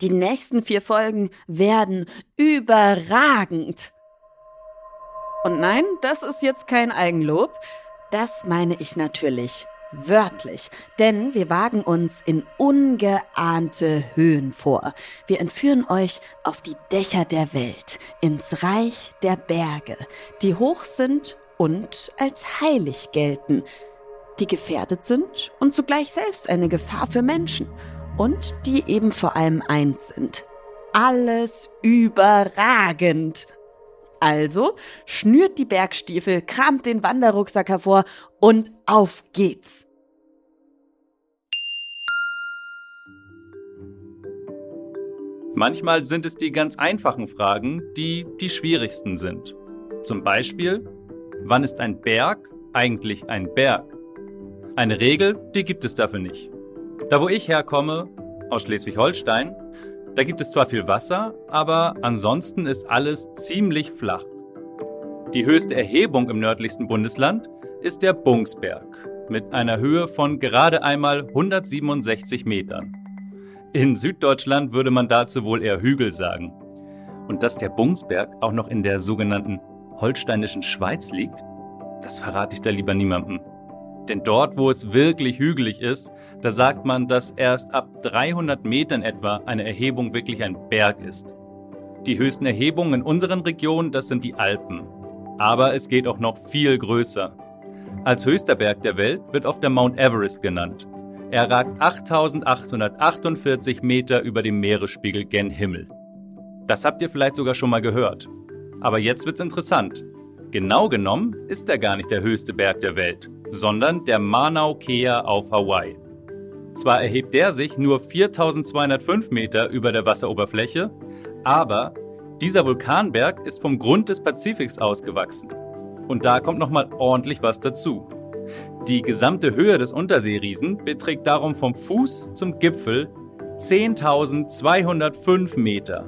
Die nächsten vier Folgen werden überragend. Und nein, das ist jetzt kein Eigenlob. Das meine ich natürlich wörtlich, denn wir wagen uns in ungeahnte Höhen vor. Wir entführen euch auf die Dächer der Welt, ins Reich der Berge, die hoch sind und als heilig gelten, die gefährdet sind und zugleich selbst eine Gefahr für Menschen und die eben vor allem eins sind. Alles überragend. Also schnürt die Bergstiefel, kramt den Wanderrucksack hervor und auf geht's. Manchmal sind es die ganz einfachen Fragen, die die schwierigsten sind. Zum Beispiel, wann ist ein Berg eigentlich ein Berg? Eine Regel, die gibt es dafür nicht. Da wo ich herkomme, aus Schleswig-Holstein, da gibt es zwar viel Wasser, aber ansonsten ist alles ziemlich flach. Die höchste Erhebung im nördlichsten Bundesland ist der Bungsberg mit einer Höhe von gerade einmal 167 Metern. In Süddeutschland würde man dazu wohl eher Hügel sagen. Und dass der Bungsberg auch noch in der sogenannten holsteinischen Schweiz liegt, das verrate ich da lieber niemandem. Denn dort, wo es wirklich hügelig ist, da sagt man, dass erst ab 300 Metern etwa eine Erhebung wirklich ein Berg ist. Die höchsten Erhebungen in unseren Regionen, das sind die Alpen. Aber es geht auch noch viel größer. Als höchster Berg der Welt wird oft der Mount Everest genannt. Er ragt 8848 Meter über dem Meeresspiegel gen Himmel. Das habt ihr vielleicht sogar schon mal gehört. Aber jetzt wird's interessant. Genau genommen ist er gar nicht der höchste Berg der Welt, sondern der Mauna Kea auf Hawaii. Zwar erhebt der sich nur 4205 Meter über der Wasseroberfläche, aber dieser Vulkanberg ist vom Grund des Pazifiks ausgewachsen. Und da kommt nochmal ordentlich was dazu. Die gesamte Höhe des Unterseeriesen beträgt darum vom Fuß zum Gipfel 10.205 Meter.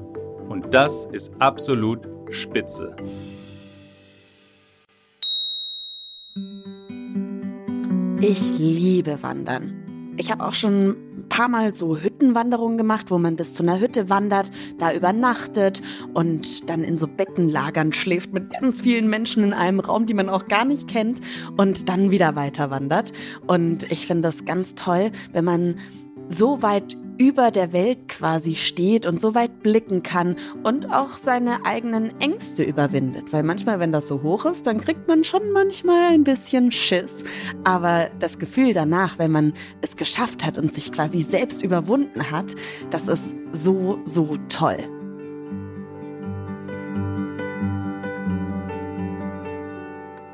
Und das ist absolut spitze. Ich liebe Wandern. Ich habe auch schon ein paar Mal so Hüttenwanderungen gemacht, wo man bis zu einer Hütte wandert, da übernachtet und dann in so Beckenlagern schläft mit ganz vielen Menschen in einem Raum, die man auch gar nicht kennt und dann wieder weiter wandert. Und ich finde das ganz toll, wenn man so weit über der Welt quasi steht und so weit blicken kann und auch seine eigenen Ängste überwindet. Weil manchmal, wenn das so hoch ist, dann kriegt man schon manchmal ein bisschen Schiss. Aber das Gefühl danach, wenn man es geschafft hat und sich quasi selbst überwunden hat, das ist so, so toll.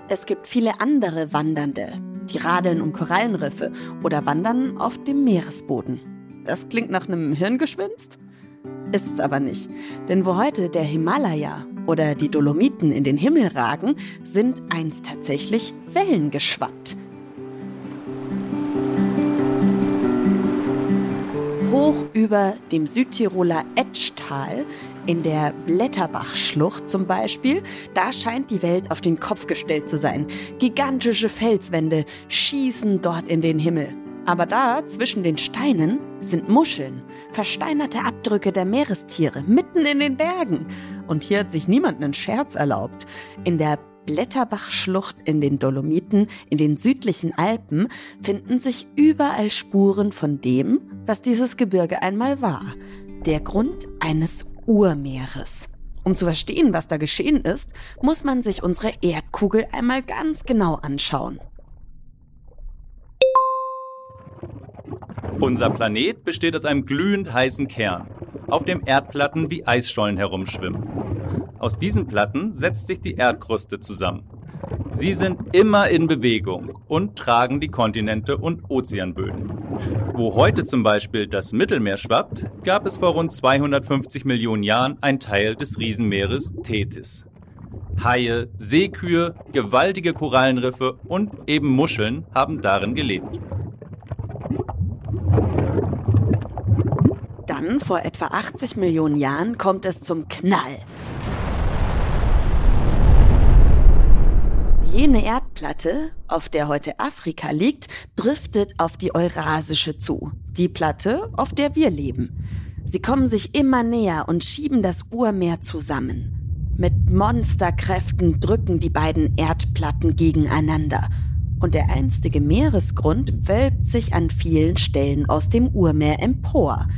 Es gibt viele andere Wandernde, die radeln um Korallenriffe oder wandern auf dem Meeresboden. Das klingt nach einem Hirngespinst? Ist es aber nicht. Denn wo heute der Himalaya oder die Dolomiten in den Himmel ragen, sind einst tatsächlich Wellen geschwappt. Hoch über dem Südtiroler Etschtal in der Blätterbachschlucht zum Beispiel, da scheint die Welt auf den Kopf gestellt zu sein. Gigantische Felswände schießen dort in den Himmel. Aber da, zwischen den Steinen, sind Muscheln, versteinerte Abdrücke der Meerestiere, mitten in den Bergen. Und hier hat sich niemand einen Scherz erlaubt. In der Blätterbachschlucht in den Dolomiten, in den südlichen Alpen, finden sich überall Spuren von dem, was dieses Gebirge einmal war. Der Grund eines Urmeeres. Um zu verstehen, was da geschehen ist, muss man sich unsere Erdkugel einmal ganz genau anschauen. Unser Planet besteht aus einem glühend heißen Kern, auf dem Erdplatten wie Eisschollen herumschwimmen. Aus diesen Platten setzt sich die Erdkruste zusammen. Sie sind immer in Bewegung und tragen die Kontinente und Ozeanböden. Wo heute zum Beispiel das Mittelmeer schwappt, gab es vor rund 250 Millionen Jahren einen Teil des Riesenmeeres Tethys. Haie, Seekühe, gewaltige Korallenriffe und eben Muscheln haben darin gelebt. Dann, vor etwa 80 Millionen Jahren, kommt es zum Knall. Jene Erdplatte, auf der heute Afrika liegt, driftet auf die Eurasische zu. Die Platte, auf der wir leben. Sie kommen sich immer näher und schieben das Urmeer zusammen. Mit Monsterkräften drücken die beiden Erdplatten gegeneinander. Und der einstige Meeresgrund wölbt sich an vielen Stellen aus dem Urmeer empor.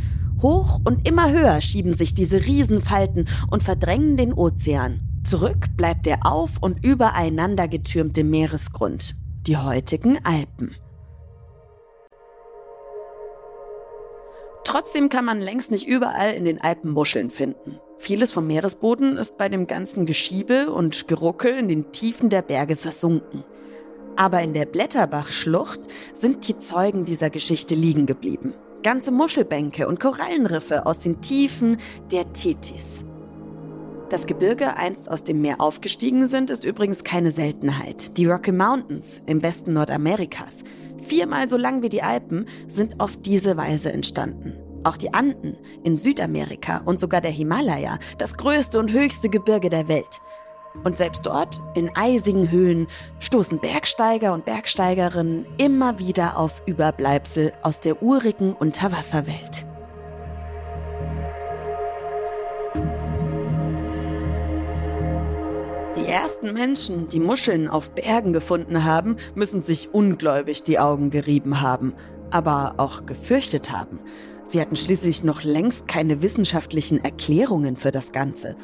Hoch und immer höher schieben sich diese Riesenfalten und verdrängen den Ozean. Zurück bleibt der auf und übereinander getürmte Meeresgrund, die heutigen Alpen. Trotzdem kann man längst nicht überall in den Alpen Muscheln finden. Vieles vom Meeresboden ist bei dem ganzen Geschiebe und Geruckel in den Tiefen der Berge versunken. Aber in der Blätterbachschlucht sind die Zeugen dieser Geschichte liegen geblieben. Ganze Muschelbänke und Korallenriffe aus den Tiefen der Tethys. Dass Gebirge einst aus dem Meer aufgestiegen sind, ist übrigens keine Seltenheit. Die Rocky Mountains im Westen Nordamerikas, viermal so lang wie die Alpen, sind auf diese Weise entstanden. Auch die Anden in Südamerika und sogar der Himalaya, das größte und höchste Gebirge der Welt. Und selbst dort, in eisigen Höhen, stoßen Bergsteiger und Bergsteigerinnen immer wieder auf Überbleibsel aus der urigen Unterwasserwelt. Die ersten Menschen, die Muscheln auf Bergen gefunden haben, müssen sich ungläubig die Augen gerieben haben, aber auch gefürchtet haben. Sie hatten schließlich noch längst keine wissenschaftlichen Erklärungen für das Ganze.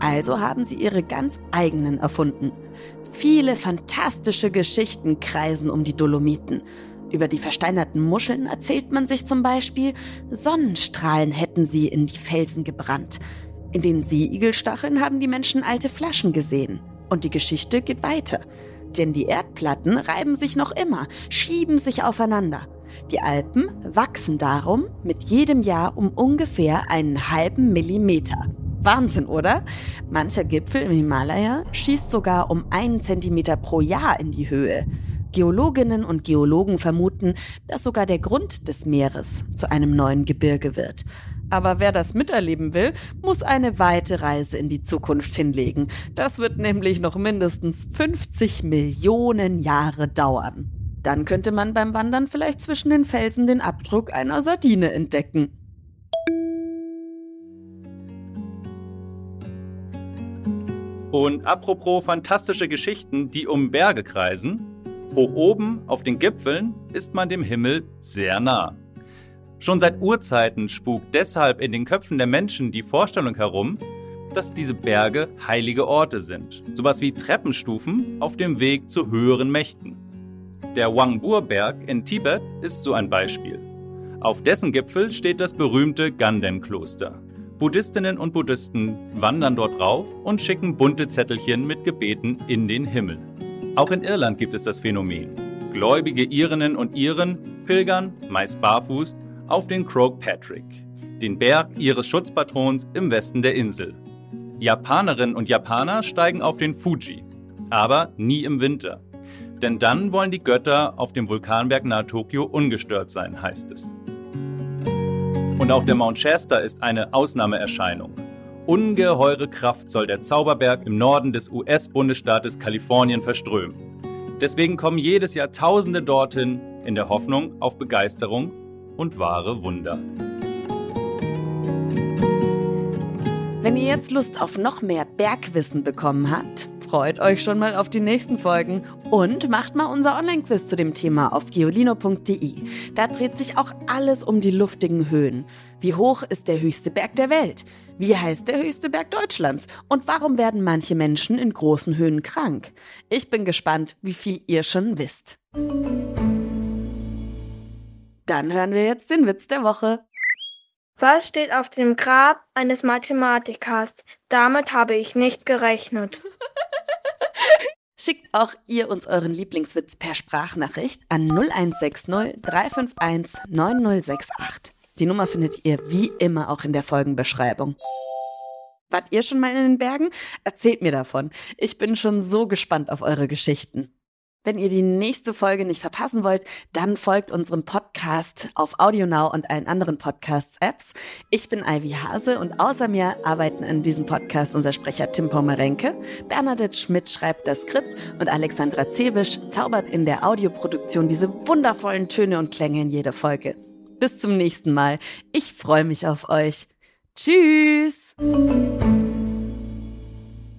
Also haben sie ihre ganz eigenen erfunden. Viele fantastische Geschichten kreisen um die Dolomiten. Über die versteinerten Muscheln erzählt man sich zum Beispiel, Sonnenstrahlen hätten sie in die Felsen gebrannt. In den Seeigelstacheln haben die Menschen alte Flaschen gesehen. Und die Geschichte geht weiter. Denn die Erdplatten reiben sich noch immer, schieben sich aufeinander. Die Alpen wachsen darum mit jedem Jahr um ungefähr einen halben Millimeter. Wahnsinn, oder? Mancher Gipfel im Himalaya schießt sogar um einen Zentimeter pro Jahr in die Höhe. Geologinnen und Geologen vermuten, dass sogar der Grund des Meeres zu einem neuen Gebirge wird. Aber wer das miterleben will, muss eine weite Reise in die Zukunft hinlegen. Das wird nämlich noch mindestens 50 Millionen Jahre dauern. Dann könnte man beim Wandern vielleicht zwischen den Felsen den Abdruck einer Sardine entdecken. Und apropos fantastische Geschichten, die um Berge kreisen, hoch oben auf den Gipfeln ist man dem Himmel sehr nah. Schon seit Urzeiten spukt deshalb in den Köpfen der Menschen die Vorstellung herum, dass diese Berge heilige Orte sind, sowas wie Treppenstufen auf dem Weg zu höheren Mächten. Der Wangbur-Berg in Tibet ist so ein Beispiel. Auf dessen Gipfel steht das berühmte Ganden-Kloster. Buddhistinnen und Buddhisten wandern dort rauf und schicken bunte Zettelchen mit Gebeten in den Himmel. Auch in Irland gibt es das Phänomen. Gläubige Irinnen und Iren pilgern, meist barfuß, auf den Croagh Patrick, den Berg ihres Schutzpatrons im Westen der Insel. Japanerinnen und Japaner steigen auf den Fuji, aber nie im Winter. Denn dann wollen die Götter auf dem Vulkanberg nahe Tokio ungestört sein, heißt es. Und auch der Mount Shasta ist eine Ausnahmeerscheinung. Ungeheure Kraft soll der Zauberberg im Norden des US-Bundesstaates Kalifornien verströmen. Deswegen kommen jedes Jahr Tausende dorthin in der Hoffnung auf Begeisterung und wahre Wunder. Wenn ihr jetzt Lust auf noch mehr Bergwissen bekommen habt, freut euch schon mal auf die nächsten Folgen und macht mal unser Online-Quiz zu dem Thema auf geolino.de. Da dreht sich auch alles um die luftigen Höhen. Wie hoch ist der höchste Berg der Welt? Wie heißt der höchste Berg Deutschlands? Und warum werden manche Menschen in großen Höhen krank? Ich bin gespannt, wie viel ihr schon wisst. Dann hören wir jetzt den Witz der Woche. Was steht auf dem Grab eines Mathematikers? Damit habe ich nicht gerechnet. Schickt auch ihr uns euren Lieblingswitz per Sprachnachricht an 0160 351 9068. Die Nummer findet ihr wie immer auch in der Folgenbeschreibung. Wart ihr schon mal in den Bergen? Erzählt mir davon. Ich bin schon so gespannt auf eure Geschichten. Wenn ihr die nächste Folge nicht verpassen wollt, dann folgt unserem Podcast auf AudioNow und allen anderen Podcasts-Apps. Ich bin Ivy Hase und außer mir arbeiten an diesem Podcast unser Sprecher Tim Pomerenke, Bernadette Schmidt schreibt das Skript und Alexandra Zebisch zaubert in der Audioproduktion diese wundervollen Töne und Klänge in jede Folge. Bis zum nächsten Mal. Ich freue mich auf euch. Tschüss!